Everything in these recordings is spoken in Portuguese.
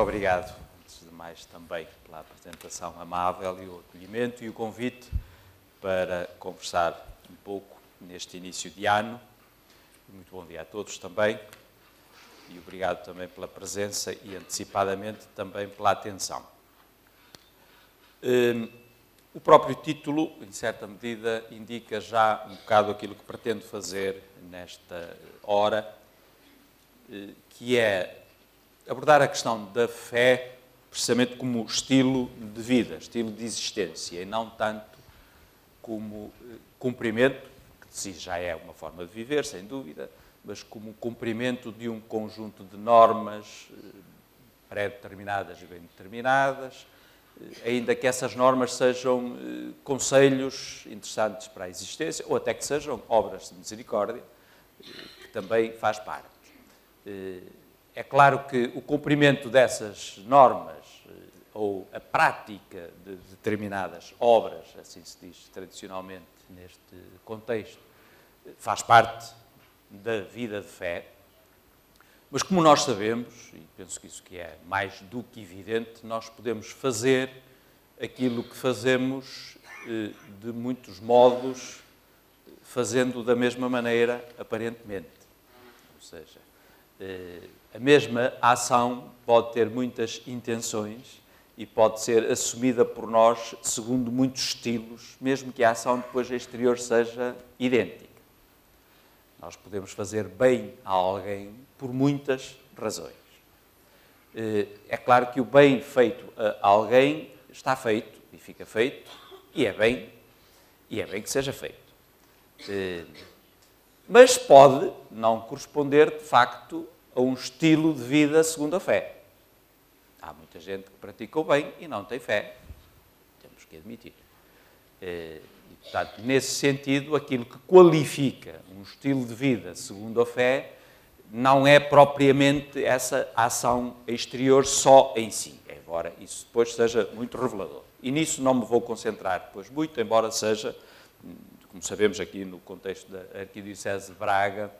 Muito obrigado, antes de mais, também pela apresentação amável e o acolhimento e o convite para conversar um pouco neste início de ano. Muito bom dia a todos também e obrigado também pela presença e antecipadamente também pela atenção. Hum, o próprio título, em certa medida, indica já um bocado aquilo que pretendo fazer nesta hora, eh, que é abordar a questão da fé precisamente como estilo de vida, estilo de existência, e não tanto como eh, cumprimento, que de si já é uma forma de viver, sem dúvida, mas como cumprimento de um conjunto de normas eh, pré-determinadas e bem determinadas, eh, ainda que essas normas sejam conselhos interessantes para a existência, ou até que sejam obras de misericórdia, que também faz parte. É claro que o cumprimento dessas normas eh, ou a prática de determinadas obras, assim se diz tradicionalmente neste contexto, faz parte da vida de fé. Mas como nós sabemos, e penso que isso que é mais do que evidente, nós podemos fazer aquilo que fazemos eh, de muitos modos, fazendo da mesma maneira, aparentemente. Ou seja, eh, a mesma ação pode ter muitas intenções e pode ser assumida por nós segundo muitos estilos, mesmo que a ação depois exterior seja idêntica. Nós podemos fazer bem a alguém por muitas razões. Eh, é claro que o bem feito a alguém está feito e fica feito, e é bem, e é bem que seja feito. Eh, mas pode não corresponder, de facto, a um estilo de vida segundo a fé. Há muita gente que pratica o bem e não tem fé. Temos que admitir. Eh, e, portanto, nesse sentido, aquilo que qualifica um estilo de vida segundo a fé não é propriamente essa ação exterior só em si, embora isso depois seja muito revelador. E nisso não me vou concentrar depois muito, embora seja, como sabemos aqui no contexto da Arquidiocese de Braga,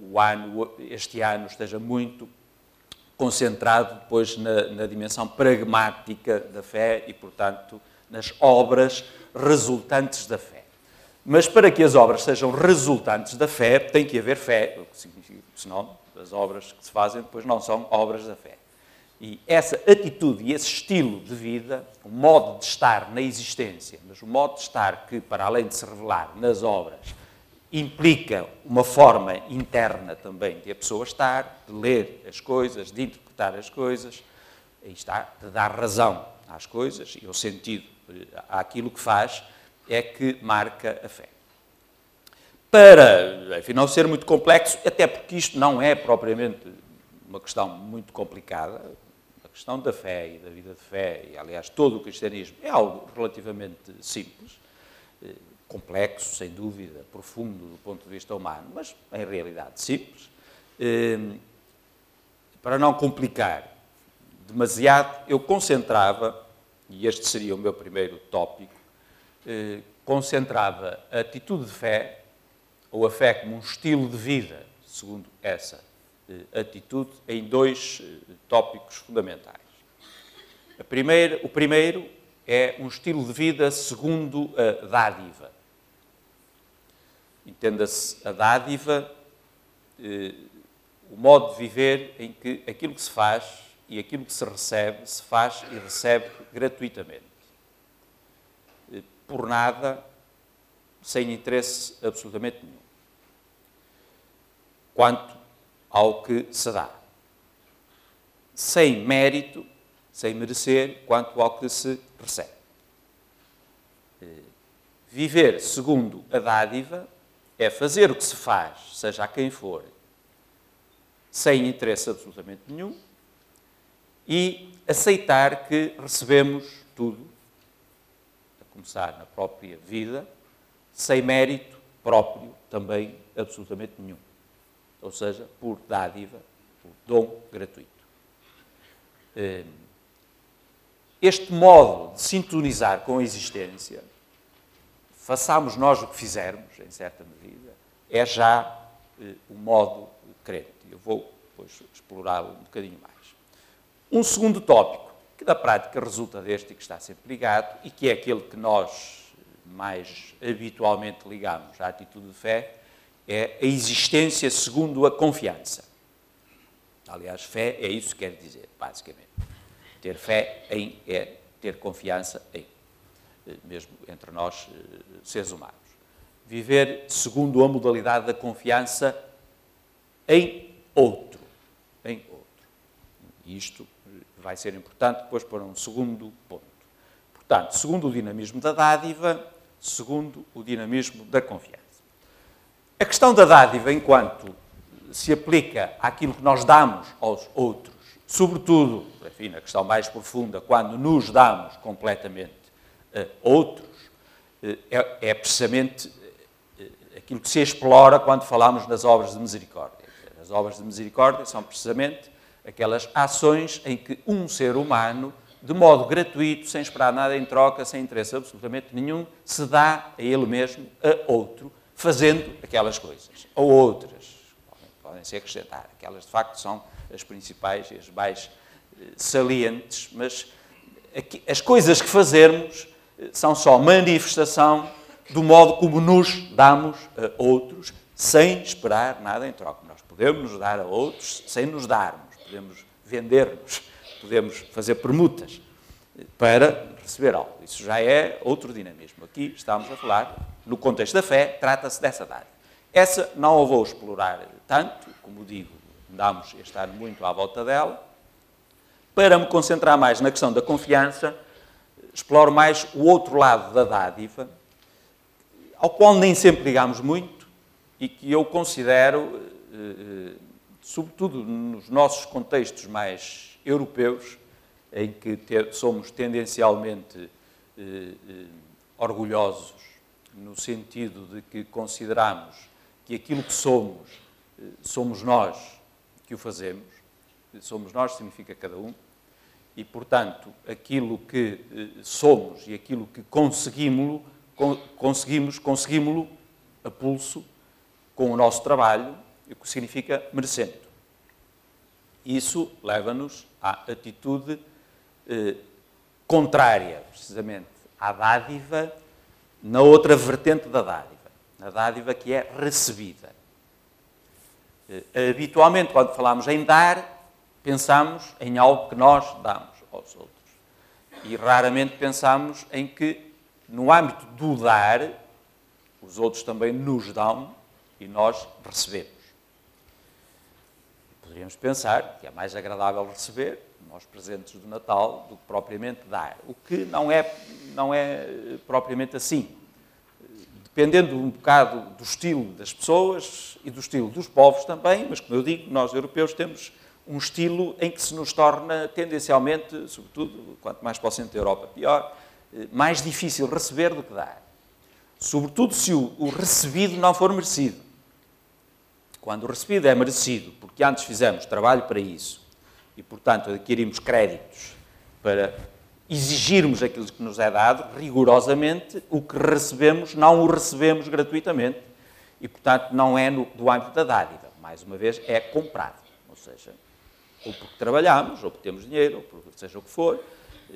o ano, este ano esteja muito concentrado depois na, na, dimensão pragmática da fé e, portanto, nas obras resultantes da fé. Mas para que as obras sejam resultantes da fé, tem que haver fé, o que significa, senão as obras que se fazem depois não são obras da fé. E essa atitude e esse estilo de vida, o modo de estar na existência, mas o modo de estar que, para além de se revelar nas obras, implica uma forma interna também de a pessoa estar, de ler as coisas, de interpretar as coisas, aí está, de dar razão às coisas e o sentido àquilo que faz, é que marca a fé. Para, enfim, não ser muito complexo, até porque isto não é propriamente uma questão muito complicada, a questão da fé e da vida de fé, e aliás todo o cristianismo, é algo relativamente simples complexo, sem dúvida, profundo do ponto de vista humano, mas em realidade simples. Ehm, para não complicar demasiado, eu concentrava, e este seria o meu primeiro tópico, eh, concentrava a atitude de fé, ou a fé como um estilo de vida, segundo essa eh, atitude, em dois eh, tópicos fundamentais. Primeira, o primeiro é um estilo de vida segundo a dádiva. Entenda-se a dádiva, eh, o modo de viver em que aquilo que se faz e aquilo que se recebe, se faz e recebe gratuitamente. Eh, por nada, sem interesse absolutamente nenhum. Quanto ao que se dá. Sem mérito, sem merecer, quanto ao que se recebe. Eh, viver segundo a dádiva é fazer o que se faz, seja a quem for, sem interesse absolutamente nenhum, e aceitar que recebemos tudo, a começar na própria vida, sem mérito próprio também absolutamente nenhum. Ou seja, por dádiva, por dom gratuito. Este modo de sintonizar com a existência façamos nós o que fizermos, em certa medida, é já eh, o modo crente. Eu vou depois explorá-lo um bocadinho mais. Um segundo tópico, que da prática resulta deste e que está sempre ligado, e que é aquele que nós mais habitualmente ligamos à atitude de fé, é a existência segundo a confiança. Aliás, fé é isso que quer dizer, basicamente. Ter fé em é ter confiança em, eh, mesmo entre nós, eh, seres humanos. Viver segundo a modalidade da confiança em outro. Em outro. E isto vai ser importante depois para um segundo ponto. Portanto, segundo o dinamismo da dádiva, segundo o dinamismo da confiança. A questão da dádiva, enquanto se aplica àquilo que nós damos aos outros, sobretudo, enfim, na questão mais profunda, quando nos damos completamente a outros, é, é precisamente eh, aquilo que se explora quando falamos nas obras de misericórdia. As obras de misericórdia são precisamente aquelas ações em que um ser humano, de modo gratuito, sem esperar nada em troca, sem interesse absolutamente nenhum, se dá a ele mesmo, a outro, fazendo aquelas coisas. Ou outras, podem, podem se acrescentar. Aquelas, de facto, são as principais e as mais eh, salientes, mas aqui, as coisas que fazermos eh, são só manifestação do modo como nos damos a outros, sem esperar nada em troca. Nós podemos nos dar a outros sem nos darmos, podemos vender-nos, podemos fazer permutas eh, para receber algo. Isso já é outro dinamismo. Aqui estamos a falar, no contexto da fé, trata-se dessa dádiva. Essa não a vou explorar tanto, como digo, andamos este ano muito à volta dela. Para me concentrar mais na questão da confiança, exploro mais o outro lado da dádiva, ao qual nem sempre ligamos muito e que eu considero, eh, eh, sobretudo nos nossos contextos mais europeus, em que somos tendencialmente eh, orgulhosos, no sentido de que consideramos que aquilo que somos, somos nós que o fazemos, somos nós significa cada um, e, portanto, aquilo que somos e aquilo que conseguimos, conseguimos, conseguimos a pulso com o nosso trabalho, o que significa merecendo. Isso leva-nos à atitude eh, contrária, precisamente, à dádiva, na outra vertente da dádiva, na dádiva que é recebida. Eh, habitualmente, quando falamos em dar, pensamos em algo que nós damos aos outros. E raramente pensamos em que, no âmbito do dar, os outros também nos dão e nós recebemos. Poderíamos pensar que é mais agradável receber aos presentes do Natal do que propriamente dar. O que não é, não é propriamente assim. Dependendo um bocado do estilo das pessoas e do estilo dos povos também, mas como eu digo, nós europeus temos um estilo em que se nos torna tendencialmente, sobretudo, quanto mais para o centro da Europa, pior, mais difícil receber do que dar. Sobretudo se o, o recebido não for merecido. Quando o recebido é merecido, porque antes fizemos trabalho para isso, e, portanto, adquirimos créditos para exigirmos aquilo que nos é dado, rigorosamente, o que recebemos, não o recebemos gratuitamente. E, portanto, não é no, do âmbito da dádiva. Mais uma vez, é comprado. Ou seja, ou porque trabalhamos, ou porque temos dinheiro, ou porque seja o que for,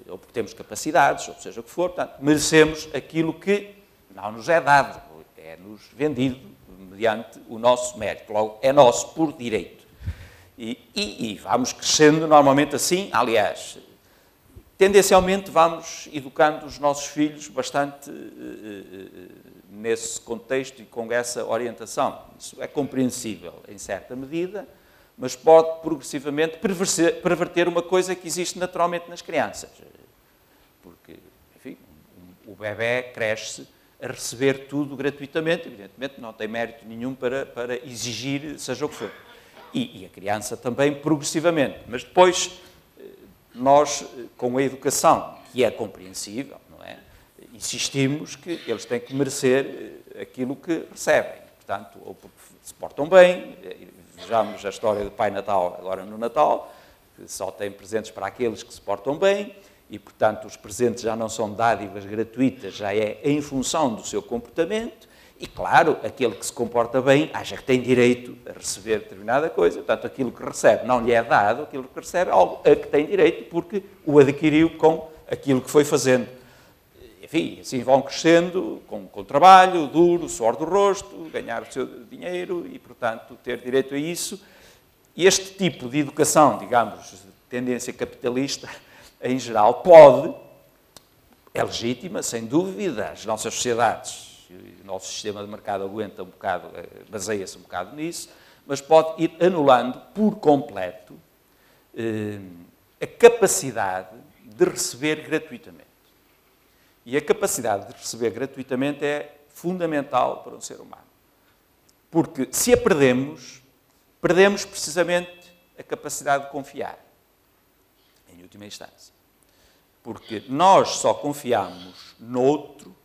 ou porque temos capacidades, ou seja o que for, portanto, merecemos aquilo que não nos é dado, é-nos vendido mediante o nosso mérito. Logo, é nosso por direito. E, e, e, vamos crescendo normalmente assim, aliás, tendencialmente vamos educando os nossos filhos bastante uh, uh, nesse contexto e com essa orientação. Isso é compreensível em certa medida, mas pode progressivamente perverter uma coisa que existe naturalmente nas crianças. Porque, enfim, o bebê cresce a receber tudo gratuitamente, evidentemente não tem mérito nenhum para, para exigir seja o que for e, e a criança também progressivamente. Mas depois, eh, nós, eh, com a educação, que é compreensível, não é? Insistimos que eles têm que merecer eh, aquilo que recebem. Portanto, ou porque se portam bem, vejamos a história do Pai Natal agora no Natal, que só tem presentes para aqueles que se portam bem, e, portanto, os presentes já não são dádivas gratuitas, já é em função do seu comportamento, E claro, aquele que se comporta bem acha que tem direito a receber determinada coisa, portanto, aquilo que recebe não lhe é dado, aquilo que recebe é algo a que tem direito porque o adquiriu com aquilo que foi fazendo. Enfim, assim vão crescendo com, com trabalho duro, suor do rosto, ganhar o seu dinheiro e, portanto, ter direito a isso. Este tipo de educação, digamos, de tendência capitalista, em geral, pode, é legítima, sem dúvida, as nossas sociedades o nosso sistema de mercado aguenta um bocado, eh, baseia-se um bocado nisso, mas pode ir anulando por completo eh, a capacidade de receber gratuitamente. E a capacidade de receber gratuitamente é fundamental para um ser humano. Porque se a perdemos, perdemos precisamente a capacidade de confiar, em última instância. Porque nós só confiamos no outro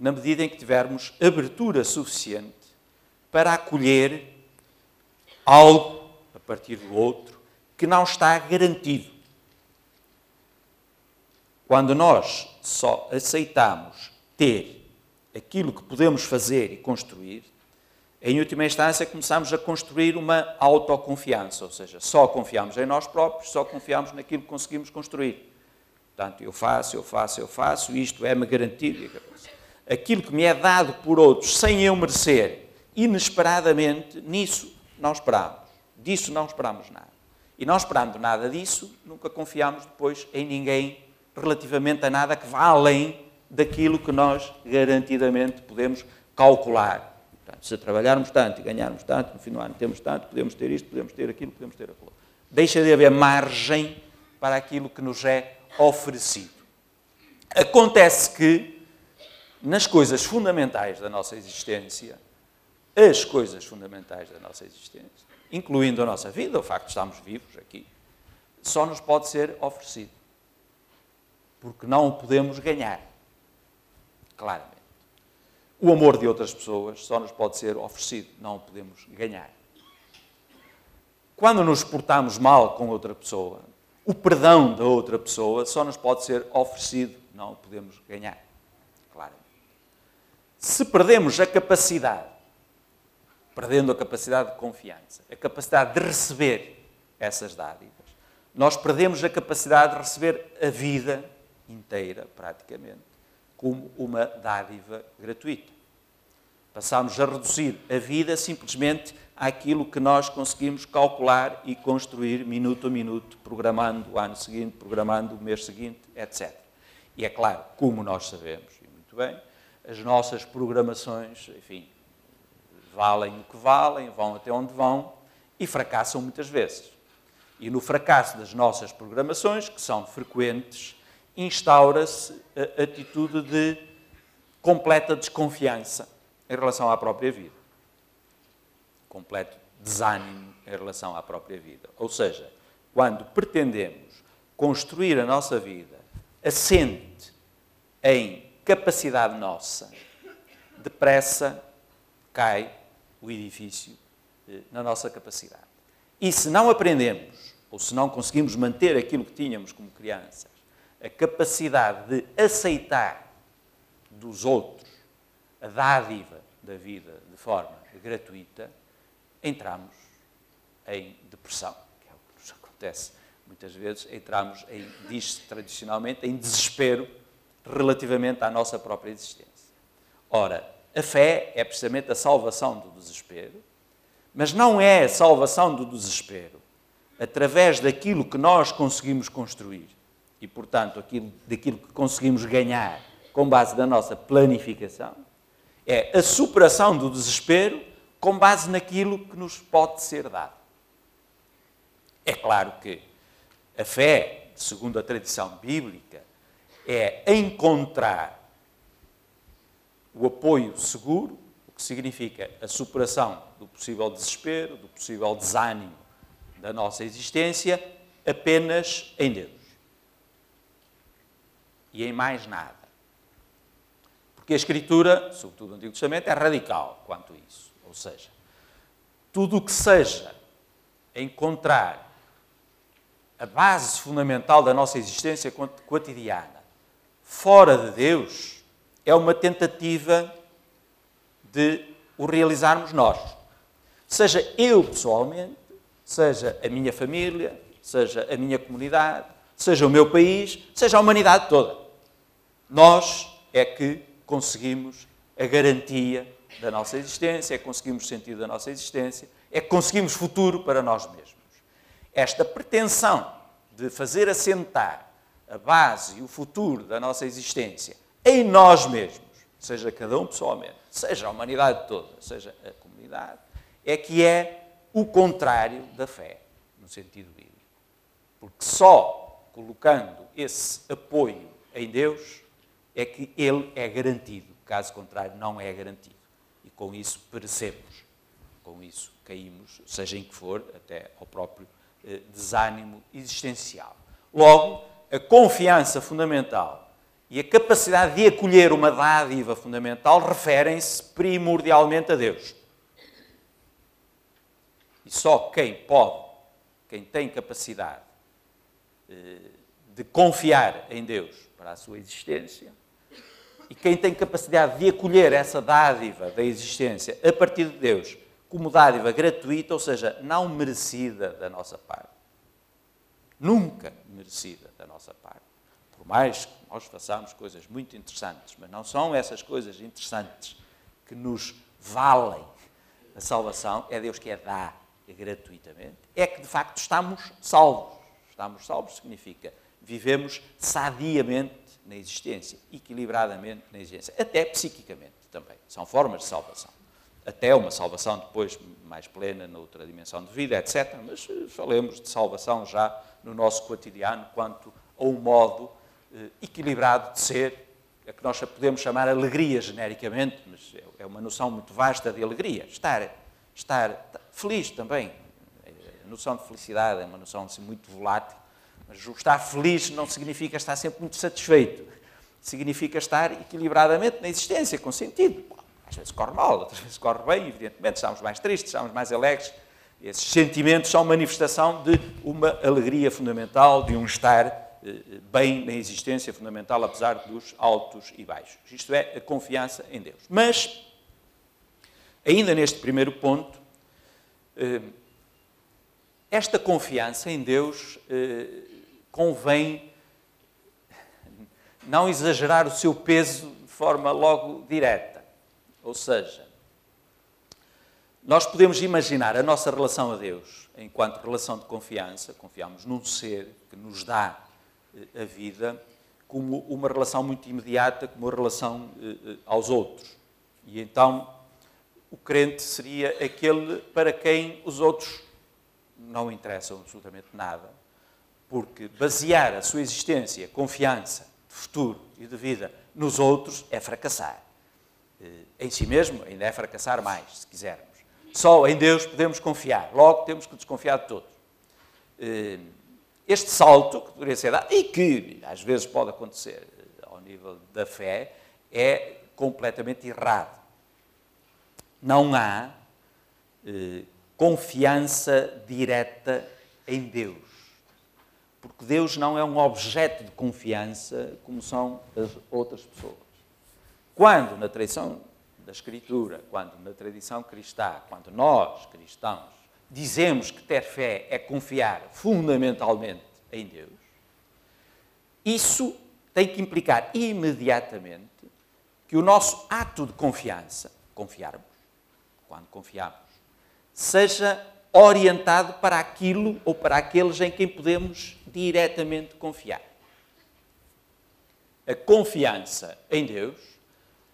na medida em que tivermos abertura suficiente para acolher algo a partir do outro que não está garantido. Quando nós só aceitamos ter aquilo que podemos fazer e construir, em última instância começamos a construir uma autoconfiança, ou seja, só confiamos em nós próprios, só confiamos naquilo que conseguimos construir. Portanto, eu faço, eu faço, eu faço, isto é-me garantido aquilo que me é dado por outros sem eu merecer, inesperadamente, nisso não esperamos. Disso não esperamos nada. E não esperando nada disso, nunca confiamos depois em ninguém relativamente a nada que vá além daquilo que nós garantidamente podemos calcular. Portanto, se trabalharmos tanto e ganharmos tanto, no fim do ano temos tanto, podemos ter isto, podemos ter aquilo, podemos ter aquilo. Deixa de haver margem para aquilo que nos é oferecido. Acontece que nas coisas fundamentais da nossa existência, as coisas fundamentais da nossa existência, incluindo a nossa vida, o facto de estarmos vivos aqui, só nos pode ser oferecido. Porque não o podemos ganhar. Claramente. O amor de outras pessoas só nos pode ser oferecido, não o podemos ganhar. Quando nos portamos mal com outra pessoa, o perdão da outra pessoa só nos pode ser oferecido, não o podemos ganhar se perdemos a capacidade, perdendo a capacidade de confiança, a capacidade de receber essas dádivas, nós perdemos a capacidade de receber a vida inteira, praticamente, como uma dádiva gratuita. Passamos a reduzir a vida simplesmente àquilo que nós conseguimos calcular e construir minuto a minuto, programando o ano seguinte, programando o mês seguinte, etc. E é claro, como nós sabemos, e muito bem, as nossas programações, enfim, valem o que valem, vão até onde vão e fracassam muitas vezes. E no fracasso das nossas programações, que são frequentes, instaura-se a atitude de completa desconfiança em relação à própria vida. Completo desânimo em relação à própria vida. Ou seja, quando pretendemos construir a nossa vida assente em capacidade nossa, depressa cai o edifício eh, na nossa capacidade. E se não aprendemos, ou se não conseguimos manter aquilo que tínhamos como crianças, a capacidade de aceitar dos outros a dádiva da vida de forma gratuita, entramos em depressão, que é o que nos acontece muitas vezes, entramos em, diz-se tradicionalmente, em desespero relativamente à nossa própria existência. Ora, a fé é precisamente a salvação do desespero, mas não é a salvação do desespero através daquilo que nós conseguimos construir e, portanto, aquilo, daquilo que conseguimos ganhar com base na nossa planificação, é a superação do desespero com base naquilo que nos pode ser dado. É claro que a fé, segundo a tradição bíblica, é encontrar o apoio seguro, o que significa a superação do possível desespero, do possível desânimo da nossa existência, apenas em Deus. E em mais nada. Porque a Escritura, sobretudo no Antigo Testamento, é radical quanto a isso. Ou seja, tudo o que seja encontrar a base fundamental da nossa existência cotidiana fora de Deus é uma tentativa de o realizarmos nós. Seja eu pessoalmente, seja a minha família, seja a minha comunidade, seja o meu país, seja a humanidade toda. Nós é que conseguimos a garantia da nossa existência, é que conseguimos sentido da nossa existência, é que conseguimos futuro para nós mesmos. Esta pretensão de fazer assentar a base e o futuro da nossa existência em nós mesmos, seja cada um pessoalmente, seja a humanidade toda, seja a comunidade, é que é o contrário da fé, no sentido bíblico. Porque só colocando esse apoio em Deus é que ele é garantido. Caso contrário, não é garantido. E com isso perecemos. Com isso caímos, seja em que for, até ao próprio eh, desânimo existencial. Logo, a confiança fundamental e a capacidade de acolher uma dádiva fundamental referem-se primordialmente a Deus. E só quem pode, quem tem capacidade eh, de confiar em Deus para a sua existência, e quem tem capacidade de acolher essa dádiva da existência a partir de Deus como dádiva gratuita, ou seja, não merecida da nossa parte. Nunca merecida da nossa parte. Por mais que nós façamos coisas muito interessantes, mas não são essas coisas interessantes que nos valem a salvação, é Deus que a dá gratuitamente, é que de facto estamos salvos. Estamos salvos significa vivemos sadiamente na existência, equilibradamente na existência, até psiquicamente também. São formas de salvação até uma salvação depois mais plena noutra dimensão de vida, etc. Mas eh, falemos de salvação já no nosso cotidiano quanto a um modo eh, equilibrado de ser, é que nós podemos chamar alegria genericamente, mas é, é uma noção muito vasta de alegria. Estar, estar feliz também. A noção de felicidade é uma noção assim, muito volátil, mas estar feliz não significa estar sempre muito satisfeito. Significa estar equilibradamente na existência, com sentido. Às vezes corre mal, outras vezes corre bem, evidentemente, estamos mais tristes, estamos mais alegres. Esses sentimentos são manifestação de uma alegria fundamental, de um estar eh, bem na existência fundamental, apesar dos altos e baixos. Isto é a confiança em Deus. Mas, ainda neste primeiro ponto, eh, esta confiança em Deus eh, convém não exagerar o seu peso de forma logo direta. Ou seja, nós podemos imaginar a nossa relação a Deus enquanto relação de confiança, confiamos num ser que nos dá eh, a vida, como uma relação muito imediata, como uma relação eh, eh, aos outros. E então o crente seria aquele para quem os outros não interessam absolutamente nada, porque basear a sua existência, confiança, de futuro e de vida nos outros é fracassar. Eh, em si mesmo, ainda é fracassar mais, se quisermos. Só em Deus podemos confiar, logo temos que desconfiar de todos. Eh, este salto que deveria ser dado, e que às vezes pode acontecer eh, ao nível da fé, é completamente errado. Não há confiança direta em Deus. Porque Deus não é um objeto de confiança como são as outras pessoas. Quando na tradição da Escritura, quando na tradição cristã, quando nós, cristãos, dizemos que ter fé é confiar fundamentalmente em Deus, isso tem que implicar imediatamente que o nosso ato de confiança, confiarmos, quando confiamos, seja orientado para aquilo ou para aqueles em quem podemos diretamente confiar. A confiança em Deus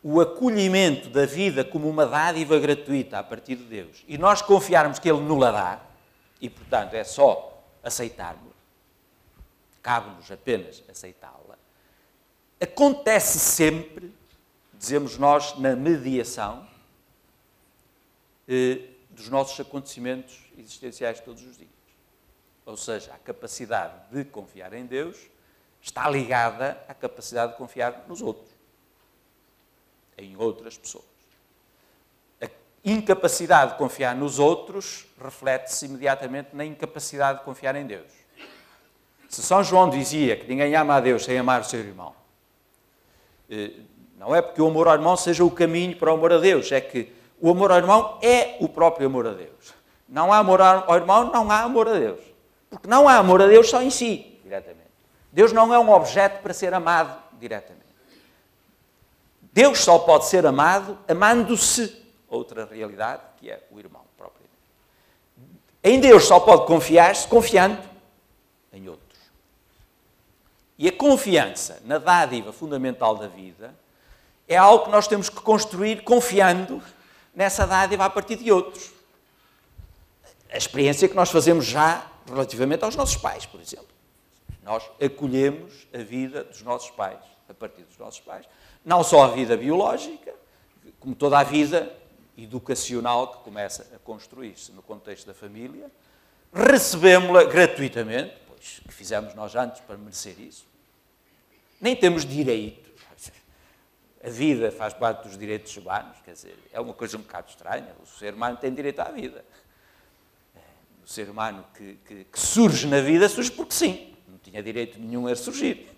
o acolhimento da vida como uma dádiva gratuita a partir de Deus. E nós confiarmos que Ele nos la dá, e portanto é só aceitarmos, cabe-nos apenas aceitá-la, acontece sempre, dizemos nós, na mediação eh, dos nossos acontecimentos existenciais todos os dias. Ou seja, a capacidade de confiar em Deus está ligada à capacidade de confiar nos outros em outras pessoas. A incapacidade de confiar nos outros reflete-se imediatamente na incapacidade de confiar em Deus. Se São João dizia que ninguém ama a Deus sem amar o seu irmão, eh, Não é porque o amor ao irmão seja o caminho para o amor a Deus, é que o amor ao irmão é o próprio amor a Deus. Não há amor ao irmão, não há amor a Deus. Porque não há amor a Deus só em si, diretamente. Deus não é um objeto para ser amado diretamente. Deus só pode ser amado amando-se. Outra realidade, que é o irmão próprio. Em Deus só pode confiar-se confiando em outros. E a confiança na dádiva fundamental da vida é algo que nós temos que construir confiando nessa dádiva a partir de outros. A experiência que nós fazemos já relativamente aos nossos pais, por exemplo. Nós acolhemos a vida dos nossos pais, a partir dos nossos pais. Não só a vida biológica, como toda a vida educacional que começa a construir-se no contexto da família. Recebemos-la gratuitamente, pois que fizemos nós antes para merecer isso. Nem temos direito. A vida faz parte dos direitos humanos, quer dizer, é uma coisa um bocado estranha. O ser humano tem direito à vida. O ser humano que, que, que surge na vida surge porque sim tinha direito nenhum a surgir.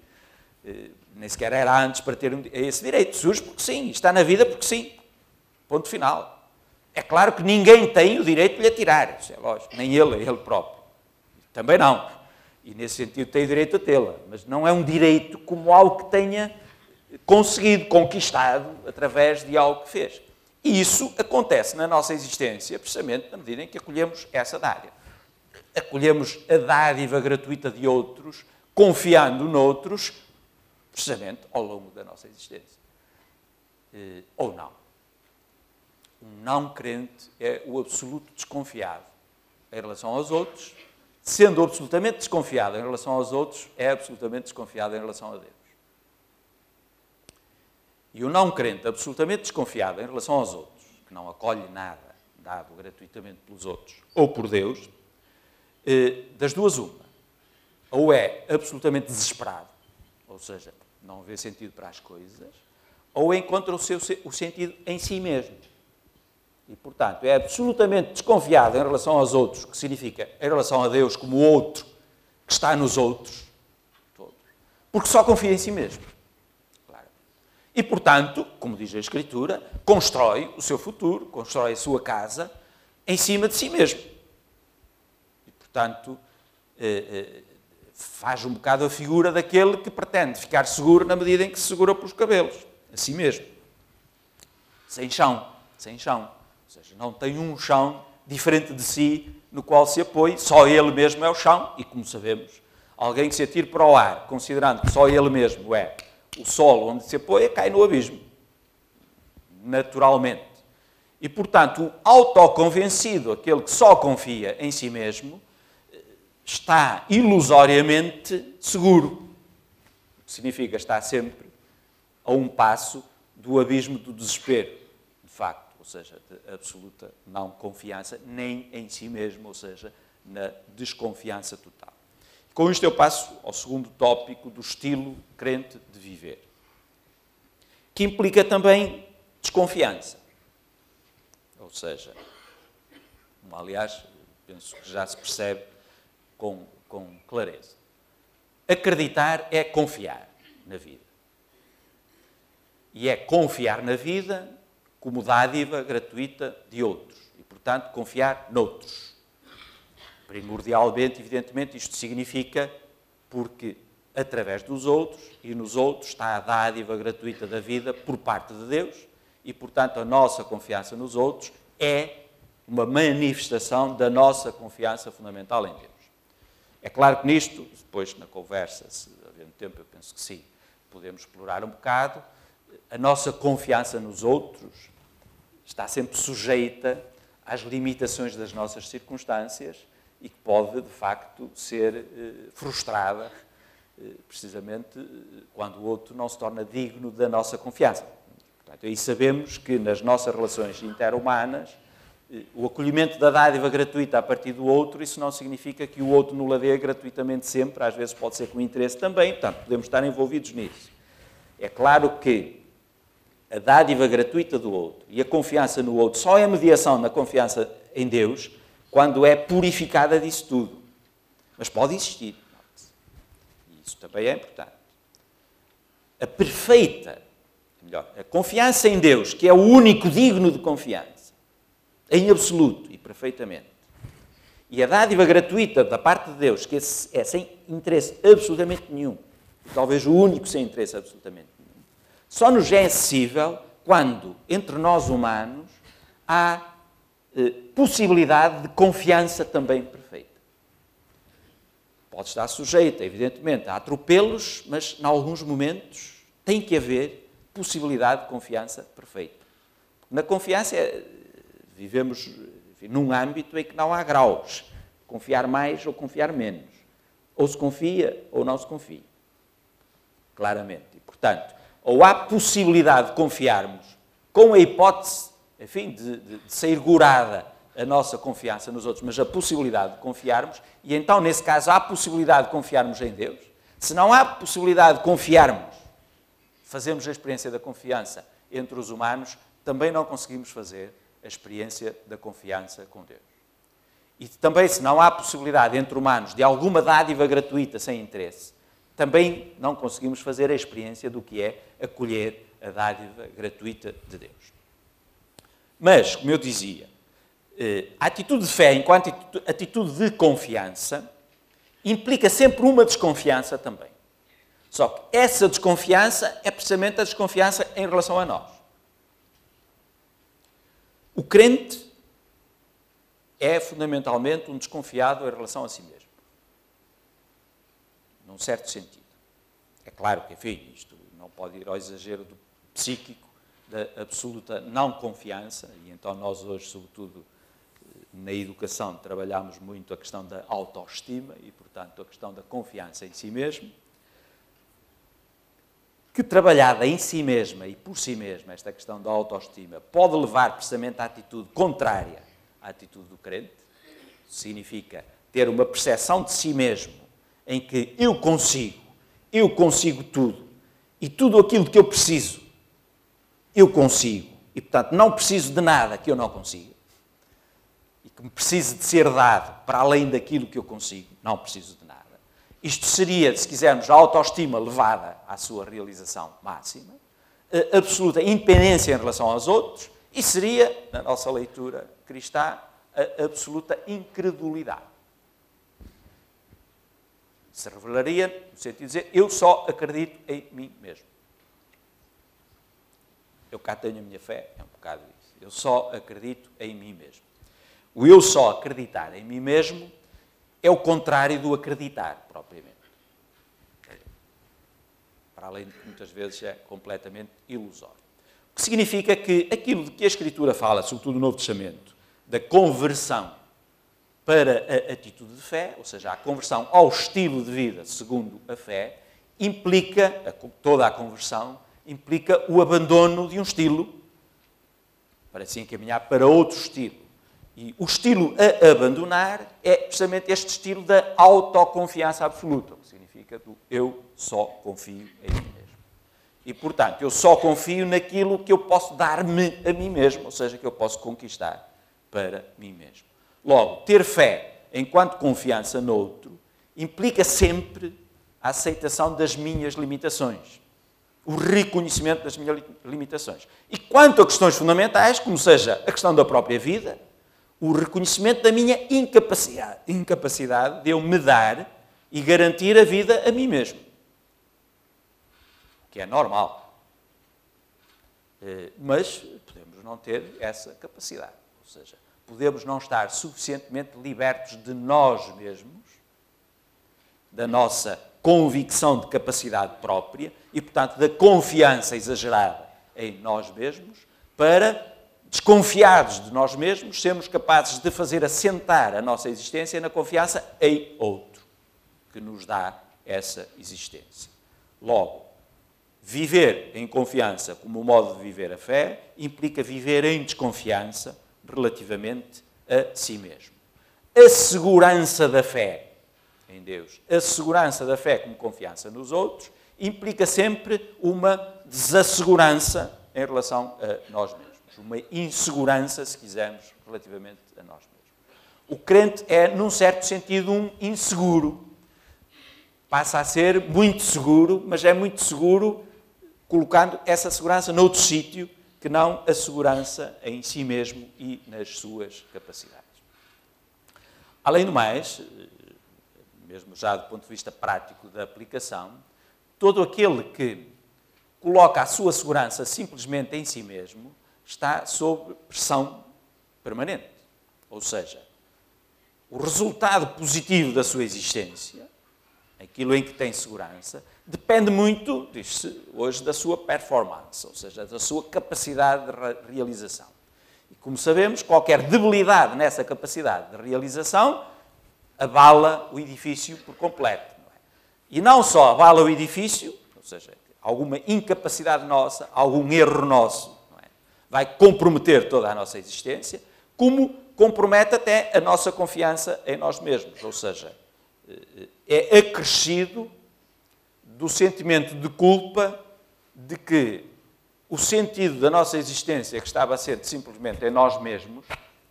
Eh, nem sequer era antes para ter esse direito. Surge porque sim, está na vida porque sim. Ponto final. É claro que ninguém tem o direito de lhe atirar, isso é lógico, nem ele, ele próprio. Também não. E nesse sentido tem o direito a tê-la, mas não é um direito como algo que tenha conseguido, conquistado através de algo que fez. E isso acontece na nossa existência, precisamente na medida em que acolhemos essa dádiva acolhemos a dádiva gratuita de outros, confiando noutros, precisamente ao longo da nossa existência. Eh, ou não. Um não crente é o absoluto desconfiado em relação aos outros, sendo absolutamente desconfiado em relação aos outros, é absolutamente desconfiado em relação a Deus. E o não crente absolutamente desconfiado em relação aos outros, que não acolhe nada dado gratuitamente pelos outros ou por Deus, eh, das duas, uma. Ou é absolutamente desesperado, ou seja, não vê sentido para as coisas, ou encontra o, seu, o sentido em si mesmo. E, portanto, é absolutamente desconfiado em relação aos outros, que significa em relação a Deus como outro que está nos outros, todos, porque só confia em si mesmo. Claro. E, portanto, como diz a Escritura, constrói o seu futuro, constrói a sua casa em cima de si mesmo portanto, eh, eh, faz um bocado a figura daquele que pretende ficar seguro na medida em que se segura pelos cabelos, assim mesmo. Sem chão, sem chão. Ou seja, não tem um chão diferente de si no qual se apoie, só ele mesmo é o chão, e como sabemos, alguém que se atire para o ar, considerando que só ele mesmo é o solo onde se apoia, cai no abismo. Naturalmente. E, portanto, o autoconvencido, aquele que só confia em si mesmo, está ilusoriamente seguro. O que significa estar sempre a um passo do abismo do desespero, de facto, ou seja, de absoluta não confiança, nem em si mesmo, ou seja, na desconfiança total. Com isto eu passo ao segundo tópico do estilo crente de viver, que implica também desconfiança. Ou seja, aliás, penso que já se percebe com, com clareza. Acreditar é confiar na vida. E é confiar na vida como dádiva gratuita de outros. E, portanto, confiar noutros. Primordialmente, evidentemente, isto significa porque através dos outros e nos outros está a dádiva gratuita da vida por parte de Deus e, portanto, a nossa confiança nos outros é uma manifestação da nossa confiança fundamental em Deus. É claro que nisto, depois na conversa, se havendo tempo, eu penso que sim, podemos explorar um bocado. A nossa confiança nos outros está sempre sujeita às limitações das nossas circunstâncias e que pode, de facto, ser eh, frustrada, eh, precisamente quando o outro não se torna digno da nossa confiança. Portanto, aí sabemos que nas nossas relações interhumanas, o acolhimento da dádiva gratuita a partir do outro, isso não significa que o outro nos dê gratuitamente sempre, às vezes pode ser com interesse também, portanto, podemos estar envolvidos nisso. É claro que a dádiva gratuita do outro e a confiança no outro só é mediação na confiança em Deus quando é purificada disso tudo. Mas pode existir. Isso também é importante. A perfeita melhor, a confiança em Deus, que é o único digno de confiança, em absoluto e perfeitamente, e a dádiva gratuita da parte de Deus, que é sem interesse absolutamente nenhum, talvez o único sem interesse absolutamente nenhum, só nos é acessível quando, entre nós humanos, há eh, possibilidade de confiança também perfeita. Pode estar sujeita, evidentemente, a atropelos, mas, em alguns momentos, tem que haver possibilidade de confiança perfeita. Na confiança, é, vivemos enfim, num âmbito em que não há graus. Confiar mais ou confiar menos. Ou se confia ou não se confia. Claramente. E, portanto, ou há possibilidade de confiarmos com a hipótese, enfim, de, de, de sair gurada a nossa confiança nos outros, mas a possibilidade de confiarmos, e então, nesse caso, há possibilidade de confiarmos em Deus. Se não há possibilidade de confiarmos fazemos a experiência da confiança entre os humanos, também não conseguimos fazer a experiência da confiança com Deus. E também, se não há possibilidade entre humanos de alguma dádiva gratuita sem interesse, também não conseguimos fazer a experiência do que é acolher a dádiva gratuita de Deus. Mas, como eu dizia, eh, a atitude de fé, enquanto atitude de confiança, implica sempre uma desconfiança também. Só que essa desconfiança é precisamente a desconfiança em relação a nós. O crente é fundamentalmente um desconfiado em relação a si mesmo. Num certo sentido. É claro que, enfim, isto não pode ir ao exagero do psíquico, da absoluta não confiança, e então nós hoje, sobretudo na educação, trabalhamos muito a questão da autoestima e, portanto, a questão da confiança em si mesmo que trabalhada em si mesma e por si mesma, esta questão da autoestima, pode levar precisamente à atitude contrária à atitude do crente. Significa ter uma percepção de si mesmo em que eu consigo, eu consigo tudo e tudo aquilo que eu preciso, eu consigo. E, portanto, não preciso de nada que eu não consiga. E que me precise de ser dado para além daquilo que eu consigo, não preciso de isto seria, se quisermos, a autoestima levada à sua realização máxima, absoluta independência em relação aos outros, e seria, na nossa leitura cristã, a absoluta incredulidade. Se revelaria no sentido de dizer, eu só acredito em mim mesmo. Eu cá tenho a minha fé, é um bocado isso. Eu só acredito em mim mesmo. O eu só acreditar em mim mesmo é o contrário do acreditar, propriamente. Para além de que muitas vezes é completamente ilusório. O que significa que aquilo de que a Escritura fala, sobretudo no Novo Testamento, da conversão para a atitude de fé, ou seja, a conversão ao estilo de vida segundo a fé, implica, toda a conversão, implica o abandono de um estilo para se encaminhar para outro estilo. E o estilo a abandonar é precisamente este estilo da autoconfiança absoluta, o que significa do eu só confio em mim mesmo. E, portanto, eu só confio naquilo que eu posso dar-me a mim mesmo, ou seja, que eu posso conquistar para mim mesmo. Logo, ter fé enquanto confiança noutro implica sempre a aceitação das minhas limitações, o reconhecimento das minhas limitações. E quanto a questões fundamentais, como seja a questão da própria vida, o reconhecimento da minha incapacidade, incapacidade de eu me dar e garantir a vida a mim mesmo. Que é normal. Eh, mas podemos não ter essa capacidade. Ou seja, podemos não estar suficientemente libertos de nós mesmos, da nossa convicção de capacidade própria e, portanto, da confiança exagerada em nós mesmos, para desconfiados de nós mesmos, sermos capazes de fazer assentar a nossa existência na confiança em outro, que nos dá essa existência. Logo, viver em confiança como modo de viver a fé implica viver em desconfiança relativamente a si mesmo. A segurança da fé em Deus, a segurança da fé como confiança nos outros, implica sempre uma desassegurança em relação a nós mesmos uma insegurança, se quisermos, relativamente a nós mesmos. O crente é, num certo sentido, um inseguro. Passa a ser muito seguro, mas é muito seguro colocando essa segurança noutro sítio que não a segurança em si mesmo e nas suas capacidades. Além do mais, mesmo já do ponto de vista prático da aplicação, todo aquele que coloca a sua segurança simplesmente em si mesmo está sob pressão permanente. Ou seja, o resultado positivo da sua existência, aquilo em que tem segurança, depende muito, diz-se hoje, da sua performance, ou seja, da sua capacidade de realização. E como sabemos, qualquer debilidade nessa capacidade de realização abala o edifício por completo. Não é? E não só abala o edifício, ou seja, alguma incapacidade nossa, algum erro nosso? Vai comprometer toda a nossa existência, como compromete até a nossa confiança em nós mesmos. Ou seja, eh, é acrescido do sentimento de culpa de que o sentido da nossa existência, que estava a ser simplesmente em nós mesmos,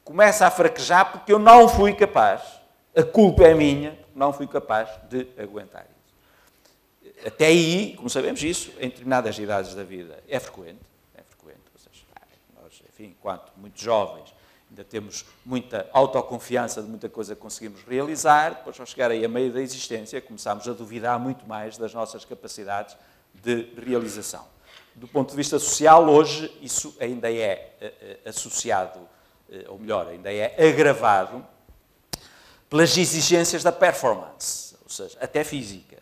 começa a fraquejar porque eu não fui capaz a culpa é minha, não fui capaz de aguentar isso. Até aí, como sabemos isso, em determinadas idades da vida. É frequente. Enfim, enquanto muito jovens, ainda temos muita autoconfiança de muita coisa que conseguimos realizar, depois, ao chegar aí a meio da existência, começamos a duvidar muito mais das nossas capacidades de realização. Do ponto de vista social, hoje, isso ainda é eh, eh, associado, eh, ou melhor, ainda é agravado pelas exigências da performance, ou seja, até física.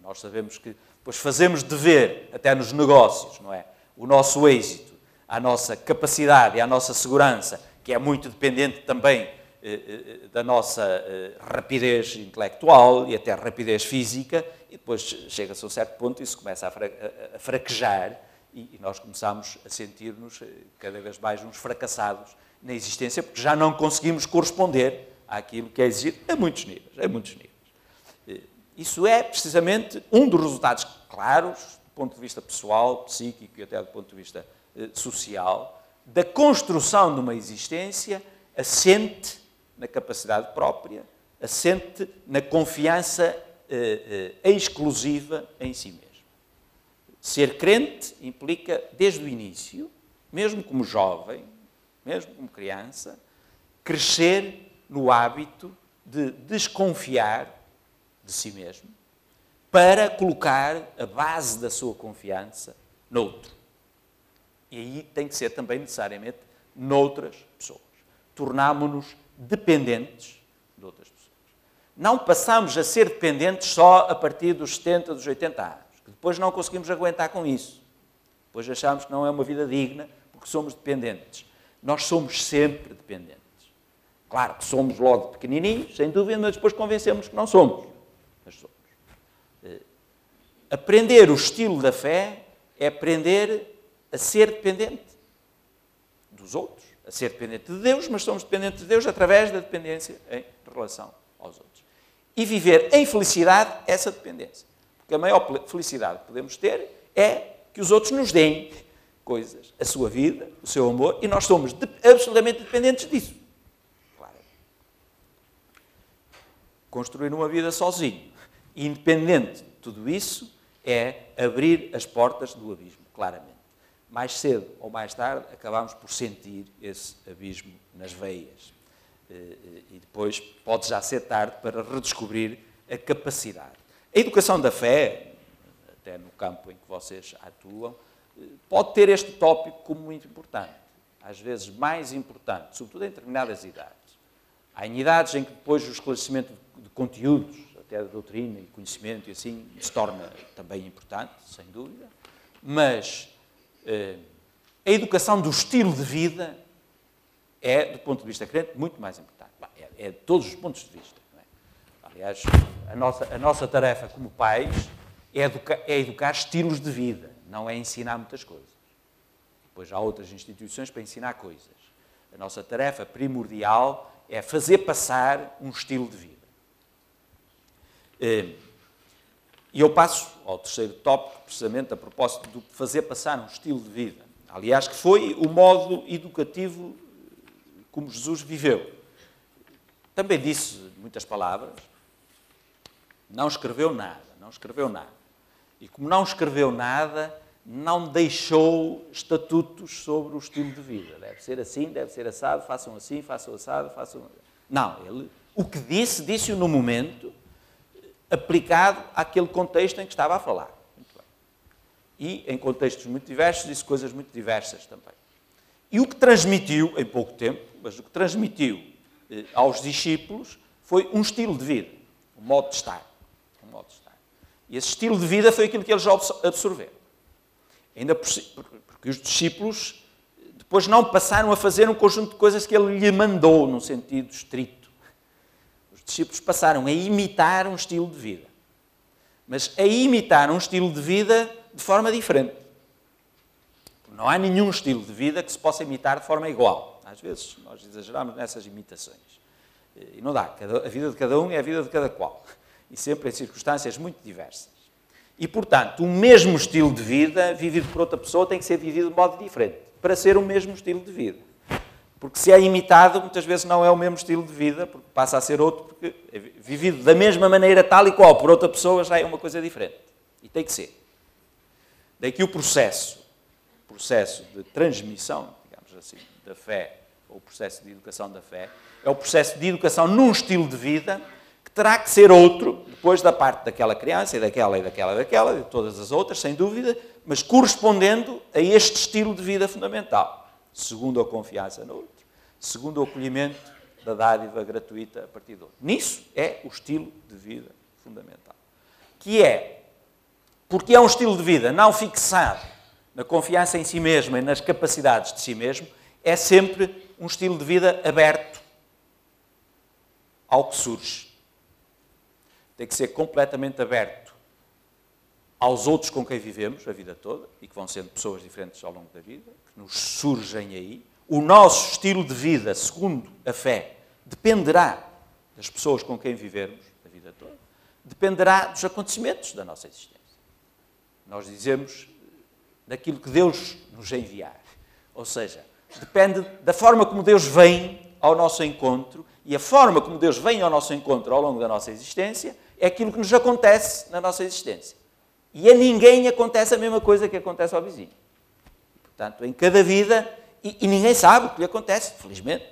Nós sabemos que depois fazemos dever, até nos negócios, não é? O nosso êxito, a nossa capacidade e a nossa segurança, que é muito dependente também eh, eh, da nossa eh, rapidez intelectual e até rapidez física, e depois chega-se a um certo ponto e isso começa a fraquejar e nós começamos a sentir-nos cada vez mais uns fracassados na existência, porque já não conseguimos corresponder àquilo que é exigido a muitos níveis. A muitos níveis. Eh, isso é precisamente um dos resultados claros, do ponto de vista pessoal, psíquico e até do ponto de vista eh, social, da construção de uma existência assente na capacidade própria, assente na confiança eh, exclusiva em si mesmo. Ser crente implica, desde o início, mesmo como jovem, mesmo como criança, crescer no hábito de desconfiar de si mesmo para colocar a base da sua confiança noutro. E aí tem que ser também necessariamente noutras pessoas. Tornámonos dependentes de outras pessoas. Não passamos a ser dependentes só a partir dos 70, dos 80 anos, que depois não conseguimos aguentar com isso. Depois achamos que não é uma vida digna porque somos dependentes. Nós somos sempre dependentes. Claro que somos logo pequenininhos, sem dúvida, mas depois convencemos que não somos. Mas somos. Eh, aprender o estilo da fé é aprender a ser dependente dos outros, a ser dependente de Deus, mas somos dependentes de Deus através da dependência em relação aos outros. E viver em felicidade essa dependência. Porque a maior felicidade que podemos ter é que os outros nos deem coisas, a sua vida, o seu amor, e nós somos absolutamente dependentes disso. construir uma vida sozinho, independente de tudo isso, é abrir as portas do abismo, claramente. Mais cedo ou mais tarde acabamos por sentir esse abismo nas veias. Eh, eh, e depois pode já ser tarde para redescobrir a capacidade. A educação da fé, até no campo em que vocês atuam, eh, pode ter este tópico como muito importante. Às vezes mais importante, sobretudo em determinadas idades. Há em idades em que depois o esclarecimento de conteúdos, até da doutrina e conhecimento e assim, se torna também importante, sem dúvida, mas a educação do estilo de vida é, do ponto de vista crente, muito mais importante. É, é de todos os pontos de vista. É? Aliás, a nossa, a nossa tarefa como pais é educar, é educar estilos de vida, não é ensinar muitas coisas. Depois há outras instituições para ensinar coisas. A nossa tarefa primordial é fazer passar um estilo de vida. Eh, e eu passo ao terceiro tópico, precisamente a propósito de fazer passar um estilo de vida. Aliás, que foi o modo educativo como Jesus viveu. Também disse muitas palavras, não escreveu nada, não escreveu nada. E como não escreveu nada, não deixou estatutos sobre o estilo de vida. Deve ser assim, deve ser assado, façam assim, façam assado, façam. Não, ele o que disse, disse-o no momento aplicado àquele contexto em que estava a falar. E em contextos muito diversos, disse coisas muito diversas também. E o que transmitiu, em pouco tempo, mas o que transmitiu eh, aos discípulos foi um estilo de vida, um modo de estar. Um modo de estar. E esse estilo de vida foi aquilo que eles absorveram. Ainda por, porque os discípulos depois não passaram a fazer um conjunto de coisas que ele lhe mandou, num sentido estrito. Os discípulos passaram a imitar um estilo de vida. Mas a imitar um estilo de vida de forma diferente. Não há nenhum estilo de vida que se possa imitar de forma igual. Às vezes nós exageramos nessas imitações. E não dá. A vida de cada um é a vida de cada qual. E sempre em circunstâncias muito diversas. E, portanto, o mesmo estilo de vida vivido por outra pessoa tem que ser vivido de modo diferente para ser o mesmo estilo de vida. Porque se é imitado, muitas vezes não é o mesmo estilo de vida, porque passa a ser outro, porque é vivido da mesma maneira, tal e qual, por outra pessoa, já é uma coisa diferente. E tem que ser. Daí que o processo, processo de transmissão, digamos assim, da fé, ou o processo de educação da fé, é o processo de educação num estilo de vida que terá que ser outro, depois da parte daquela criança, e daquela, e daquela, e daquela, e de todas as outras, sem dúvida, mas correspondendo a este estilo de vida fundamental. Segundo a confiança no segundo o acolhimento da dádiva gratuita a partir do outro. Nisso é o estilo de vida fundamental. Que é porque é um estilo de vida não fixado na confiança em si mesmo e nas capacidades de si mesmo, é sempre um estilo de vida aberto ao que surge. Tem que ser completamente aberto aos outros com quem vivemos a vida toda e que vão sendo pessoas diferentes ao longo da vida, que nos surgem aí. O nosso estilo de vida, segundo a fé, dependerá das pessoas com quem vivermos a vida toda, dependerá dos acontecimentos da nossa existência. Nós dizemos daquilo que Deus nos enviar. Ou seja, depende da forma como Deus vem ao nosso encontro e a forma como Deus vem ao nosso encontro ao longo da nossa existência é aquilo que nos acontece na nossa existência. E a ninguém acontece a mesma coisa que acontece ao vizinho. Portanto, em cada vida, e, e ninguém sabe o que lhe acontece, felizmente.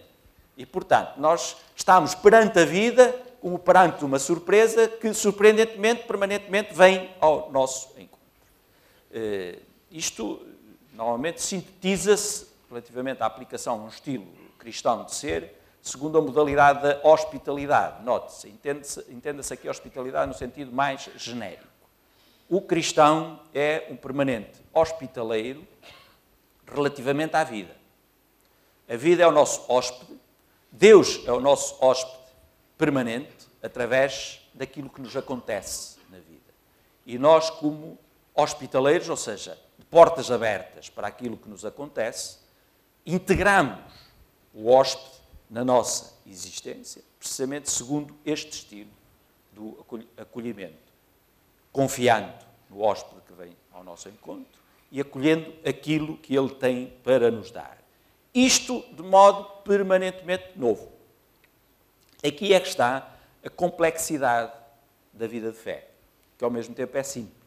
E, portanto, nós estamos perante a vida como perante uma surpresa que, surpreendentemente, permanentemente vem ao nosso encontro. Eh, isto normalmente sintetiza-se relativamente à aplicação de um estilo cristão de ser, segundo a modalidade da hospitalidade. Note-se, entenda-se entenda aqui a hospitalidade no sentido mais genérico. O cristão é um permanente hospitaleiro relativamente à vida. A vida é o nosso hóspede, Deus é o nosso hóspede permanente através daquilo que nos acontece na vida. E nós, como hospitaleiros, ou seja, de portas abertas para aquilo que nos acontece, integramos o hóspede na nossa existência, precisamente segundo este estilo do acolhimento, confiando no hóspede que vem ao nosso encontro e acolhendo aquilo que ele tem para nos dar. Isto de modo permanentemente novo. Aqui é que está a complexidade da vida de fé, que ao mesmo tempo é simples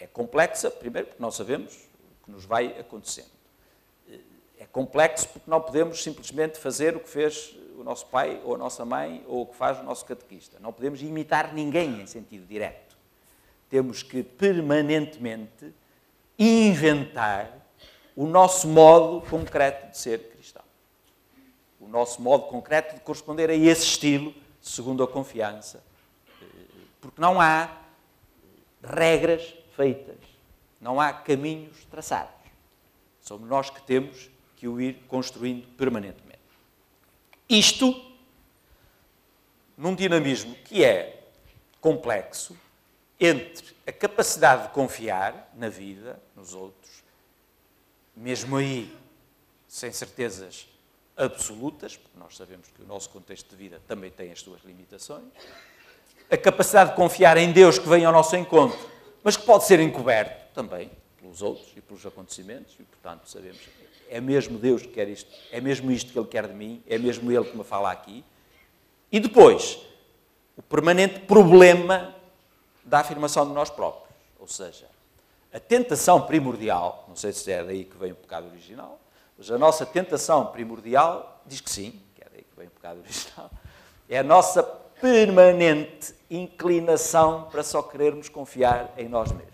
é complexa, primeiro porque não sabemos o que nos vai acontecendo. É complexo porque não podemos simplesmente fazer o que fez o nosso pai ou a nossa mãe ou o que faz o nosso catequista. Não podemos imitar ninguém em sentido direto. Temos que permanentemente inventar o nosso modo concreto de ser cristão. O nosso modo concreto de corresponder a esse estilo, segundo a confiança. Porque não há regras feitas, não há caminhos traçados. Somos nós que temos que o ir construindo permanentemente. Isto, num dinamismo que é complexo, entre a capacidade de confiar na vida, nos outros, mesmo aí sem certezas absolutas, porque nós sabemos que o nosso contexto de vida também tem as suas limitações, a capacidade de confiar em Deus que vem ao nosso encontro mas que pode ser encoberto também pelos outros e pelos acontecimentos, e portanto sabemos é mesmo Deus que quer isto, é mesmo isto que Ele quer de mim, é mesmo Ele que me fala aqui. E depois, o permanente problema da afirmação de nós próprios, ou seja, a tentação primordial, não sei se é daí que vem o pecado original, mas a nossa tentação primordial diz que sim, que é daí que vem o pecado original, é a nossa permanente inclinação para só querermos confiar em nós mesmos.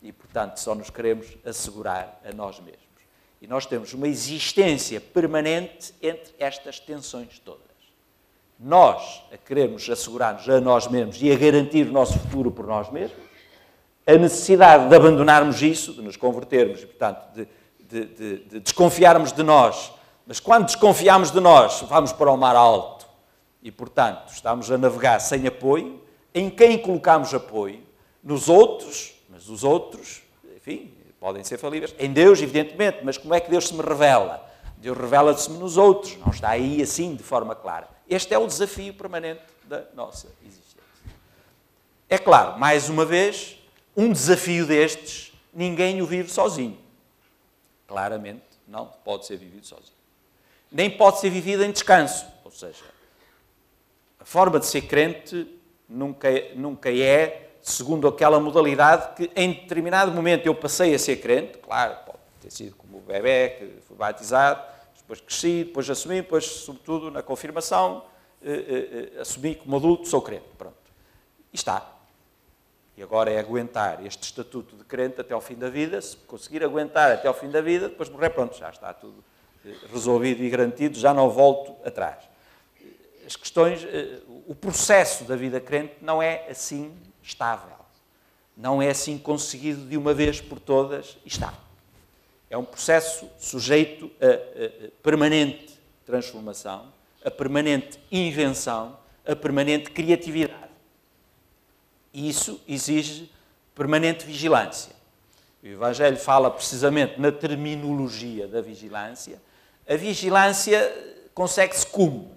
E, portanto, só nos queremos assegurar a nós mesmos. E nós temos uma existência permanente entre estas tensões todas. Nós a queremos assegurar-nos a nós mesmos e a garantir o nosso futuro por nós mesmos, a necessidade de abandonarmos isso, de nos convertermos portanto, de, de, de, de desconfiarmos de nós. Mas quando desconfiamos de nós, vamos para o mar alto e, portanto, estamos a navegar sem apoio. Em quem colocamos apoio? Nos outros, mas os outros, enfim, podem ser falíveis. Em Deus, evidentemente, mas como é que Deus se me revela? Deus revela-se-me nos outros, não está aí assim de forma clara. Este é o desafio permanente da nossa existência. É claro, mais uma vez, um desafio destes, ninguém o vive sozinho. Claramente, não pode ser vivido sozinho. Nem pode ser vivido em descanso. Ou seja, a forma de ser crente nunca, nunca é segundo aquela modalidade que em determinado momento eu passei a ser crente, claro, pode ter sido como o bebê que foi batizado, depois cresci, depois assumi, depois, sobretudo, na confirmação, eh, eh, eh, assumi como adulto, sou crente. Pronto. E está. E agora é aguentar este estatuto de crente até ao fim da vida. Se conseguir aguentar até ao fim da vida, depois morrer, pronto, já está tudo eh, resolvido e garantido, já não volto atrás. As questões, eh, o processo da vida crente não é assim estável. Não é assim conseguido de uma vez por todas e está. É um processo sujeito a, a permanente transformação, a permanente invenção, a permanente criatividade. E isso exige permanente vigilância. O Evangelho fala precisamente na terminologia da vigilância. A vigilância consegue-se como?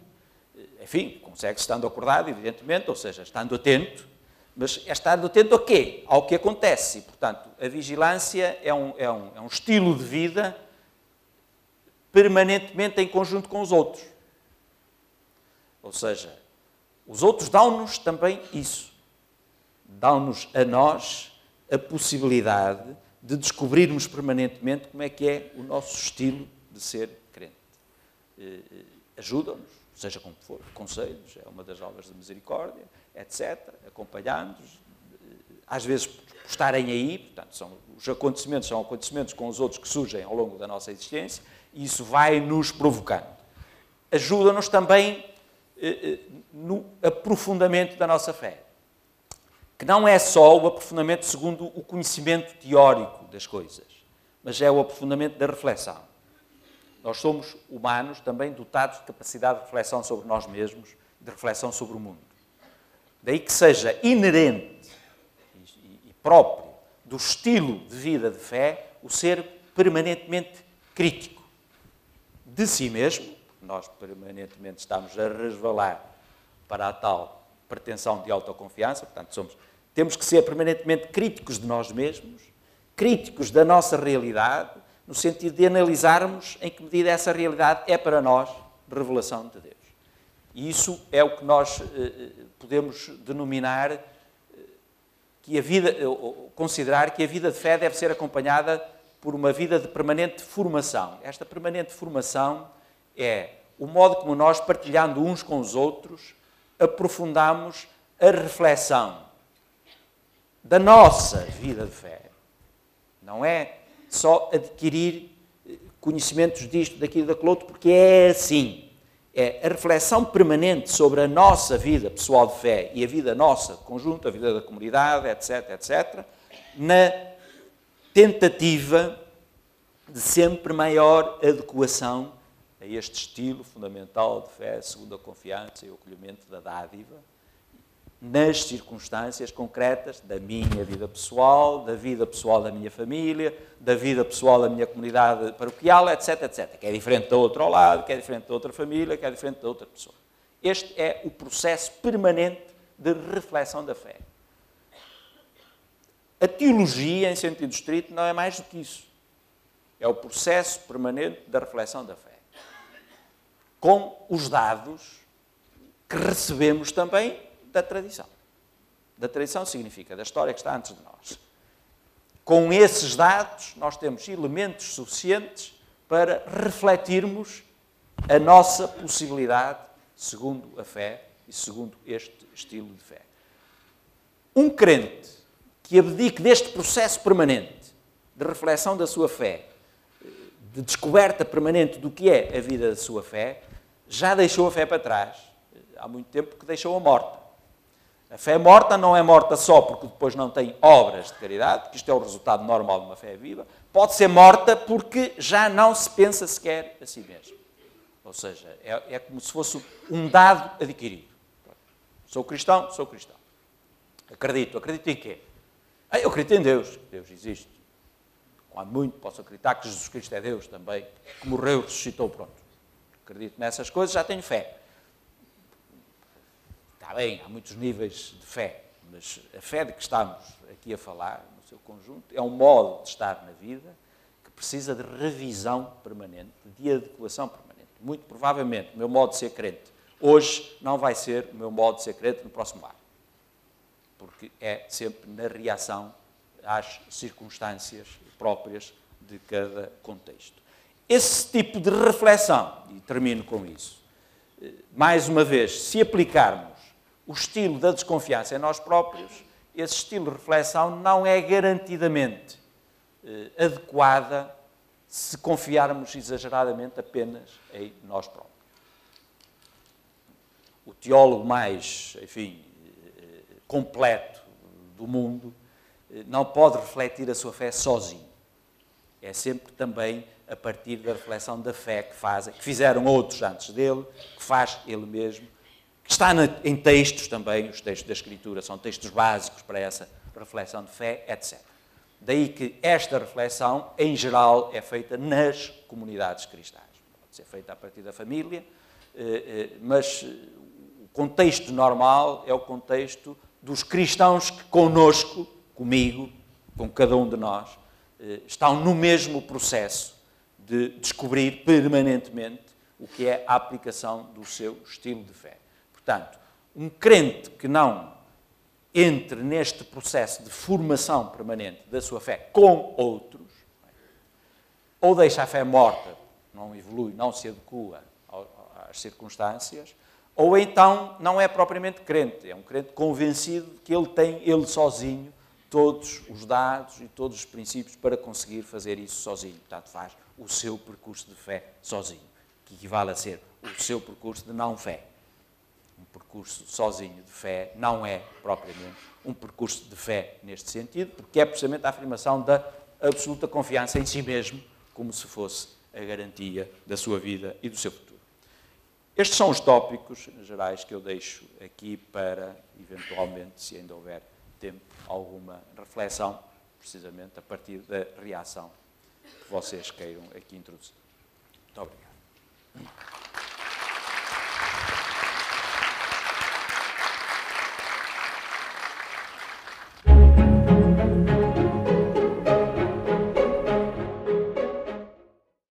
Enfim, consegue-se estando acordado, evidentemente, ou seja, estando atento, mas é estando atento a quê? Ao que acontece. Portanto, a vigilância é um, é um, é um estilo de vida permanentemente em conjunto com os outros. Ou seja, os outros dão-nos também isso dão-nos a nós a possibilidade de descobrirmos permanentemente como é que é o nosso estilo de ser crente. Eh, eh, ajudam-nos, seja como for, conselhos, é uma das obras de misericórdia, etc., acompanhando-nos, eh, às vezes por estarem aí, portanto, são, os acontecimentos são acontecimentos com os outros que surgem ao longo da nossa existência, e isso vai nos provocando. Ajuda-nos também no aprofundamento da nossa fé que não é só o aprofundamento segundo o conhecimento teórico das coisas, mas é o aprofundamento da reflexão. Nós somos humanos também dotados de capacidade de reflexão sobre nós mesmos, de reflexão sobre o mundo. Daí que seja inerente e próprio do estilo de vida de fé o ser permanentemente crítico de si mesmo, nós permanentemente estamos a resvalar para a tal pretensão de autoconfiança, portanto, somos temos que ser permanentemente críticos de nós mesmos, críticos da nossa realidade, no sentido de analisarmos em que medida essa realidade é para nós revelação de Deus. E isso é o que nós eh, podemos denominar eh, que a vida, considerar que a vida de fé deve ser acompanhada por uma vida de permanente formação. Esta permanente formação é o modo como nós, partilhando uns com os outros, aprofundamos a reflexão da nossa vida de fé. Não é só adquirir eh, conhecimentos disto, daquilo, daquele outro, porque é assim. É a reflexão permanente sobre a nossa vida pessoal de fé e a vida nossa conjunta, a vida da comunidade, etc., etc., na tentativa de sempre maior adequação a este estilo fundamental de fé, segundo a confiança e o acolhimento da dádiva, nas circunstâncias concretas da minha vida pessoal, da vida pessoal da minha família, da vida pessoal da minha comunidade paroquial, etc, etc. Que é diferente da outra ao lado, que é diferente da outra família, que é diferente da outra pessoa. Este é o processo permanente de reflexão da fé. A teologia, em sentido estrito, não é mais do que isso. É o processo permanente da reflexão da fé. Com os dados que recebemos também da tradição. Da tradição significa da história que está antes de nós. com esses dados, nós temos elementos suficientes para refletirmos a nossa possibilidade, segundo a fé e segundo este estilo de fé. Um crente que abdique deste processo permanente de reflexão da sua fé, de descoberta permanente do que é a vida da sua fé, já deixou a fé para trás. Há muito tempo que deixou-a morta. A fé morta não é morta só porque depois não tem obras de caridade, que isto é o resultado normal de uma fé viva, pode ser morta porque já não se pensa sequer a si mesmo. Ou seja, é, é como se fosse um dado adquirido. Sou cristão, sou cristão. Acredito. Acredito em quê? Ah, eu acredito em Deus. Deus existe. Quando muito, posso acreditar que Jesus Cristo é Deus também, que morreu, ressuscitou, pronto. Acredito nessas coisas, já tenho fé. Está bem, há muitos níveis de fé, mas a fé de que estamos aqui a falar, no seu conjunto, é um modo de estar na vida que precisa de revisão permanente, de adequação permanente. Muito provavelmente, o meu modo de ser crente hoje não vai ser o meu modo de ser crente no próximo ano. Porque é sempre na reação às circunstâncias próprias de cada contexto. Esse tipo de reflexão, e termino com isso, mais uma vez, se aplicarmos o estilo da desconfiança em nós próprios, esse estilo de reflexão não é garantidamente eh, adequada se confiarmos exageradamente apenas em nós próprios o teólogo mais, enfim, completo do mundo, não pode refletir a sua fé sozinho. É sempre também a partir da reflexão da fé que fazem, que fizeram outros antes dele, que faz ele mesmo, está em textos também, os textos da Escritura são textos básicos para essa reflexão de fé, etc. Daí que esta reflexão, em geral, é feita nas comunidades cristãs. Pode ser feita a partir da família, eh, eh, mas contexto normal é o contexto dos cristãos que conosco, comigo, com cada um de nós, eh, estão no mesmo processo de descobrir permanentemente o que é a aplicação do seu estilo de fé. Portanto, um crente que não entre neste processo de formação permanente da sua fé com outros, ou deixa a fé morta, não evolui, não se adequa às circunstâncias, ou então não é propriamente crente, é um crente convencido que ele tem, ele sozinho, todos os dados e todos os princípios para conseguir fazer isso sozinho. Portanto, faz o seu percurso de fé sozinho, que equivale a ser o seu percurso de não fé. Um percurso sozinho de fé não é propriamente um percurso de fé neste sentido, porque é precisamente a afirmação da absoluta confiança em si mesmo, como se fosse a garantia da sua vida e do seu futuro. Estes são os tópicos gerais que eu deixo aqui para, eventualmente, se ainda houver tempo, alguma reflexão, precisamente a partir da reação que vocês queiram aqui introduzir. Muito obrigado.